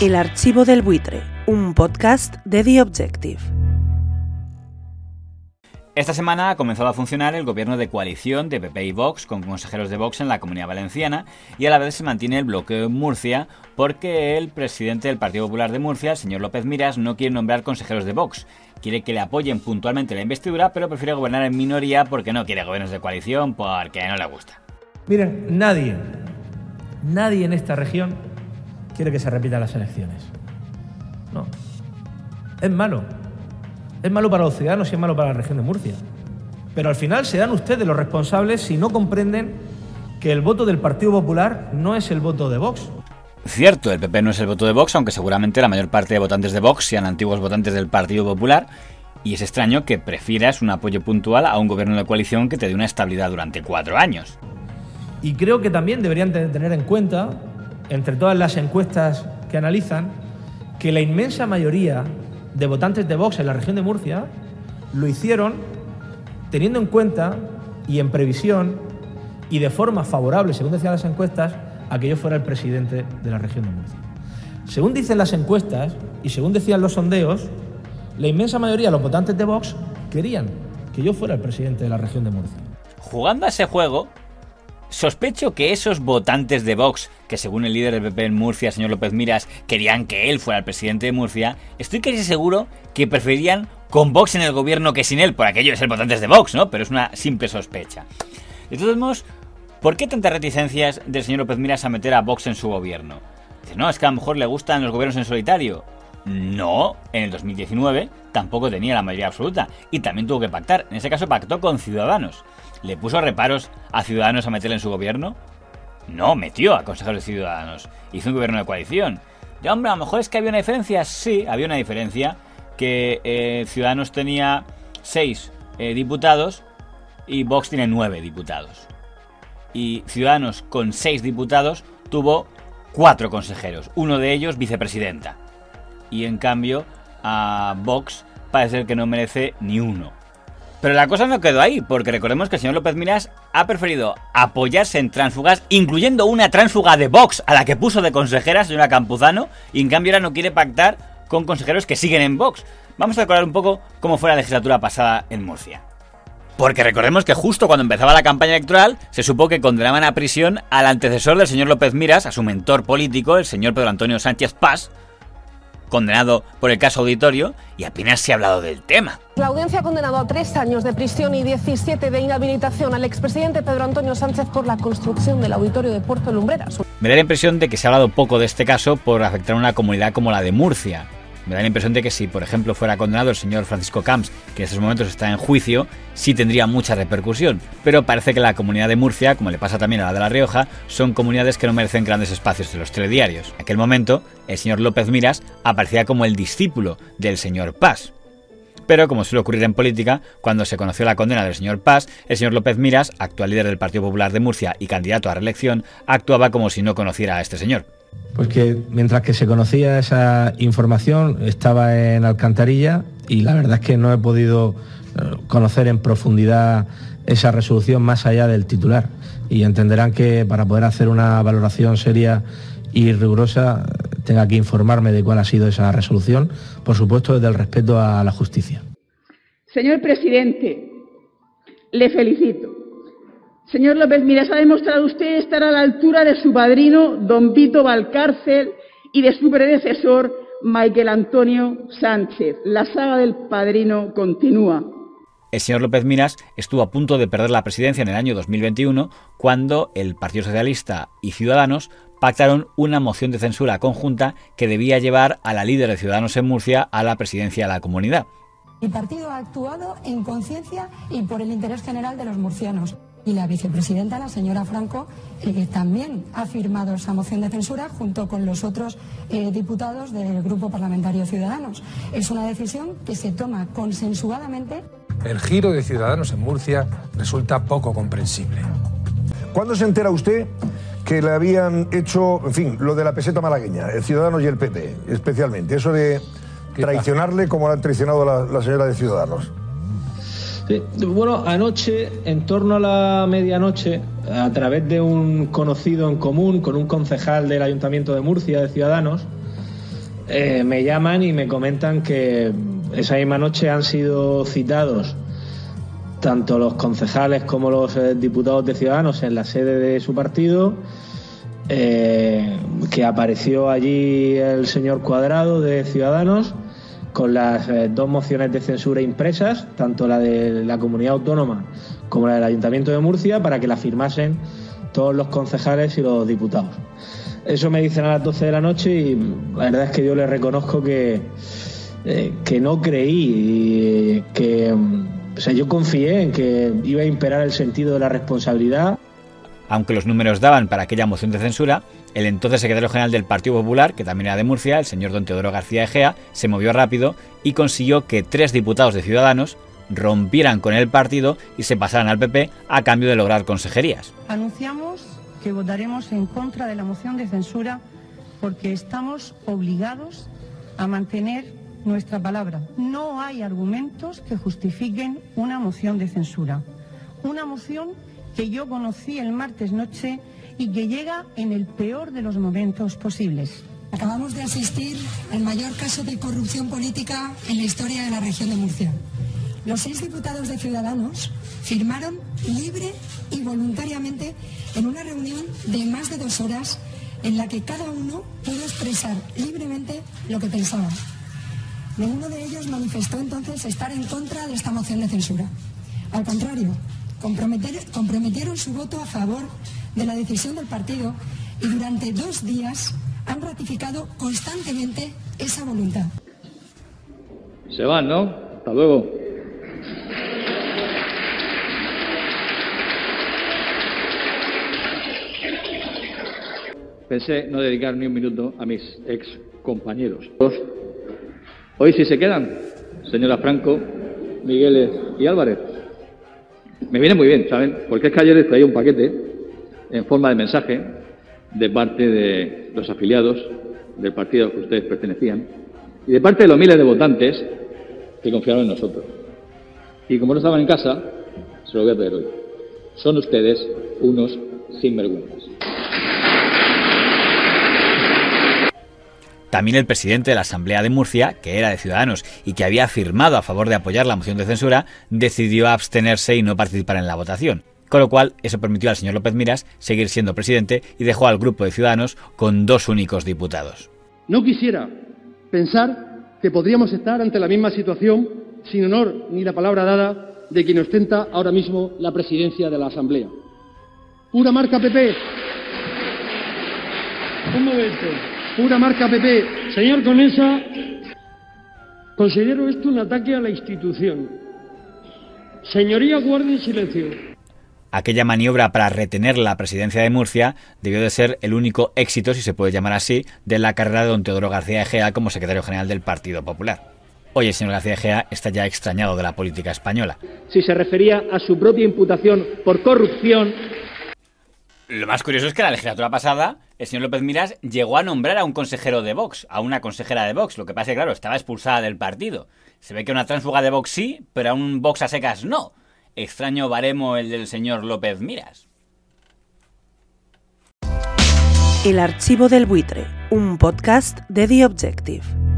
El archivo del buitre, un podcast de The Objective. Esta semana ha comenzado a funcionar el gobierno de coalición de PP y Vox con consejeros de Vox en la Comunidad Valenciana y a la vez se mantiene el bloqueo en Murcia porque el presidente del Partido Popular de Murcia, el señor López Miras, no quiere nombrar consejeros de Vox. Quiere que le apoyen puntualmente la investidura, pero prefiere gobernar en minoría porque no quiere gobiernos de coalición porque no le gusta. Miren, nadie, nadie en esta región quiere que se repitan las elecciones. No. Es malo. Es malo para los ciudadanos y es malo para la región de Murcia. Pero al final serán ustedes los responsables si no comprenden que el voto del Partido Popular no es el voto de Vox. Cierto, el PP no es el voto de Vox, aunque seguramente la mayor parte de votantes de Vox sean antiguos votantes del Partido Popular, y es extraño que prefieras un apoyo puntual a un gobierno de coalición que te dé una estabilidad durante cuatro años. Y creo que también deberían tener en cuenta entre todas las encuestas que analizan, que la inmensa mayoría de votantes de Vox en la región de Murcia lo hicieron teniendo en cuenta y en previsión y de forma favorable, según decían las encuestas, a que yo fuera el presidente de la región de Murcia. Según dicen las encuestas y según decían los sondeos, la inmensa mayoría de los votantes de Vox querían que yo fuera el presidente de la región de Murcia. Jugando a ese juego, Sospecho que esos votantes de Vox, que según el líder del PP en Murcia, señor López Miras, querían que él fuera el presidente de Murcia, estoy casi seguro que preferían con Vox en el gobierno que sin él, por aquello de ser votantes de Vox, ¿no? Pero es una simple sospecha. De todos modos, ¿por qué tantas reticencias del señor López Miras a meter a Vox en su gobierno? Dice, no, es que a lo mejor le gustan los gobiernos en solitario. No, en el 2019 tampoco tenía la mayoría absoluta y también tuvo que pactar. En ese caso pactó con Ciudadanos. ¿Le puso reparos a Ciudadanos a meterle en su gobierno? No, metió a consejeros de Ciudadanos. Hizo un gobierno de coalición. Ya, hombre, a lo mejor es que había una diferencia. Sí, había una diferencia. Que eh, Ciudadanos tenía seis eh, diputados y Vox tiene nueve diputados. Y Ciudadanos con seis diputados tuvo cuatro consejeros. Uno de ellos vicepresidenta. Y en cambio, a Vox parece que no merece ni uno. Pero la cosa no quedó ahí, porque recordemos que el señor López Miras ha preferido apoyarse en tránsfugas, incluyendo una tránsfuga de Vox a la que puso de consejera, señora Campuzano, y en cambio ahora no quiere pactar con consejeros que siguen en Vox. Vamos a recordar un poco cómo fue la legislatura pasada en Murcia. Porque recordemos que justo cuando empezaba la campaña electoral se supo que condenaban a prisión al antecesor del señor López Miras, a su mentor político, el señor Pedro Antonio Sánchez Paz, condenado por el caso auditorio, y apenas se ha hablado del tema. La audiencia ha condenado a tres años de prisión y 17 de inhabilitación al expresidente Pedro Antonio Sánchez por la construcción del auditorio de Puerto Lumbreras. Me da la impresión de que se ha hablado poco de este caso por afectar a una comunidad como la de Murcia, me da la impresión de que si, por ejemplo, fuera condenado el señor Francisco Camps, que en estos momentos está en juicio, sí tendría mucha repercusión. Pero parece que la comunidad de Murcia, como le pasa también a la de La Rioja, son comunidades que no merecen grandes espacios de los telediarios. En aquel momento, el señor López Miras aparecía como el discípulo del señor Paz. Pero, como suele ocurrir en política, cuando se conoció la condena del señor Paz, el señor López Miras, actual líder del Partido Popular de Murcia y candidato a reelección, actuaba como si no conociera a este señor. Pues que mientras que se conocía esa información estaba en Alcantarilla y la verdad es que no he podido eh, conocer en profundidad esa resolución más allá del titular y entenderán que para poder hacer una valoración seria y rigurosa tenga que informarme de cuál ha sido esa resolución, por supuesto desde el respeto a la justicia. Señor presidente, le felicito. Señor López Miras, ha demostrado usted estar a la altura de su padrino, don Vito Valcárcel, y de su predecesor, Michael Antonio Sánchez. La saga del padrino continúa. El señor López Miras estuvo a punto de perder la presidencia en el año 2021 cuando el Partido Socialista y Ciudadanos pactaron una moción de censura conjunta que debía llevar a la líder de Ciudadanos en Murcia a la presidencia de la comunidad. El partido ha actuado en conciencia y por el interés general de los murcianos. Y la vicepresidenta, la señora Franco, eh, también ha firmado esa moción de censura junto con los otros eh, diputados del Grupo Parlamentario Ciudadanos. Es una decisión que se toma consensuadamente. El giro de Ciudadanos en Murcia resulta poco comprensible. ¿Cuándo se entera usted que le habían hecho, en fin, lo de la peseta malagueña, el Ciudadanos y el PP, especialmente? Eso de traicionarle como lo han traicionado la, la señora de Ciudadanos. Bueno, anoche, en torno a la medianoche, a través de un conocido en común, con un concejal del Ayuntamiento de Murcia, de Ciudadanos, eh, me llaman y me comentan que esa misma noche han sido citados tanto los concejales como los eh, diputados de Ciudadanos en la sede de su partido, eh, que apareció allí el señor Cuadrado de Ciudadanos con las eh, dos mociones de censura impresas, tanto la de la comunidad autónoma como la del Ayuntamiento de Murcia, para que la firmasen todos los concejales y los diputados. Eso me dicen a las 12 de la noche y la verdad es que yo les reconozco que, que no creí y que o sea, yo confié en que iba a imperar el sentido de la responsabilidad. Aunque los números daban para aquella moción de censura, el entonces secretario general del Partido Popular, que también era de Murcia, el señor don Teodoro García Egea, se movió rápido y consiguió que tres diputados de Ciudadanos rompieran con el partido y se pasaran al PP a cambio de lograr consejerías. Anunciamos que votaremos en contra de la moción de censura porque estamos obligados a mantener nuestra palabra. No hay argumentos que justifiquen una moción de censura. Una moción que yo conocí el martes noche y que llega en el peor de los momentos posibles. Acabamos de asistir al mayor caso de corrupción política en la historia de la región de Murcia. Los seis diputados de Ciudadanos firmaron libre y voluntariamente en una reunión de más de dos horas en la que cada uno pudo expresar libremente lo que pensaba. Ninguno de ellos manifestó entonces estar en contra de esta moción de censura. Al contrario, comprometieron su voto a favor de la decisión del partido y durante dos días han ratificado constantemente esa voluntad. Se van, ¿no? Hasta luego. Pensé no dedicar ni un minuto a mis ex compañeros. Hoy sí se quedan, señora Franco, Migueles y Álvarez. Me viene muy bien, ¿saben? Porque es que ayer les traía un paquete en forma de mensaje de parte de los afiliados del partido al que ustedes pertenecían y de parte de los miles de votantes que confiaron en nosotros. Y como no estaban en casa, se lo voy a traer hoy. Son ustedes unos sinvergüenzas. También el presidente de la Asamblea de Murcia, que era de Ciudadanos y que había firmado a favor de apoyar la moción de censura, decidió abstenerse y no participar en la votación. Con lo cual, eso permitió al señor López Miras seguir siendo presidente y dejó al grupo de Ciudadanos con dos únicos diputados. No quisiera pensar que podríamos estar ante la misma situación sin honor ni la palabra dada de quien ostenta ahora mismo la presidencia de la Asamblea. Pura marca PP. Un momento. Pura marca PP. Señor Conesa, considero esto un ataque a la institución. Señoría, guarden silencio. Aquella maniobra para retener la presidencia de Murcia debió de ser el único éxito, si se puede llamar así, de la carrera de don Teodoro García Egea como secretario general del Partido Popular. Hoy el señor García Egea está ya extrañado de la política española. Si se refería a su propia imputación por corrupción, lo más curioso es que la legislatura pasada, el señor López Miras llegó a nombrar a un consejero de Vox, a una consejera de Vox. Lo que pasa es que, claro, estaba expulsada del partido. Se ve que una transfuga de Vox sí, pero a un Vox a secas no. Extraño baremo el del señor López Miras. El archivo del buitre, un podcast de The Objective.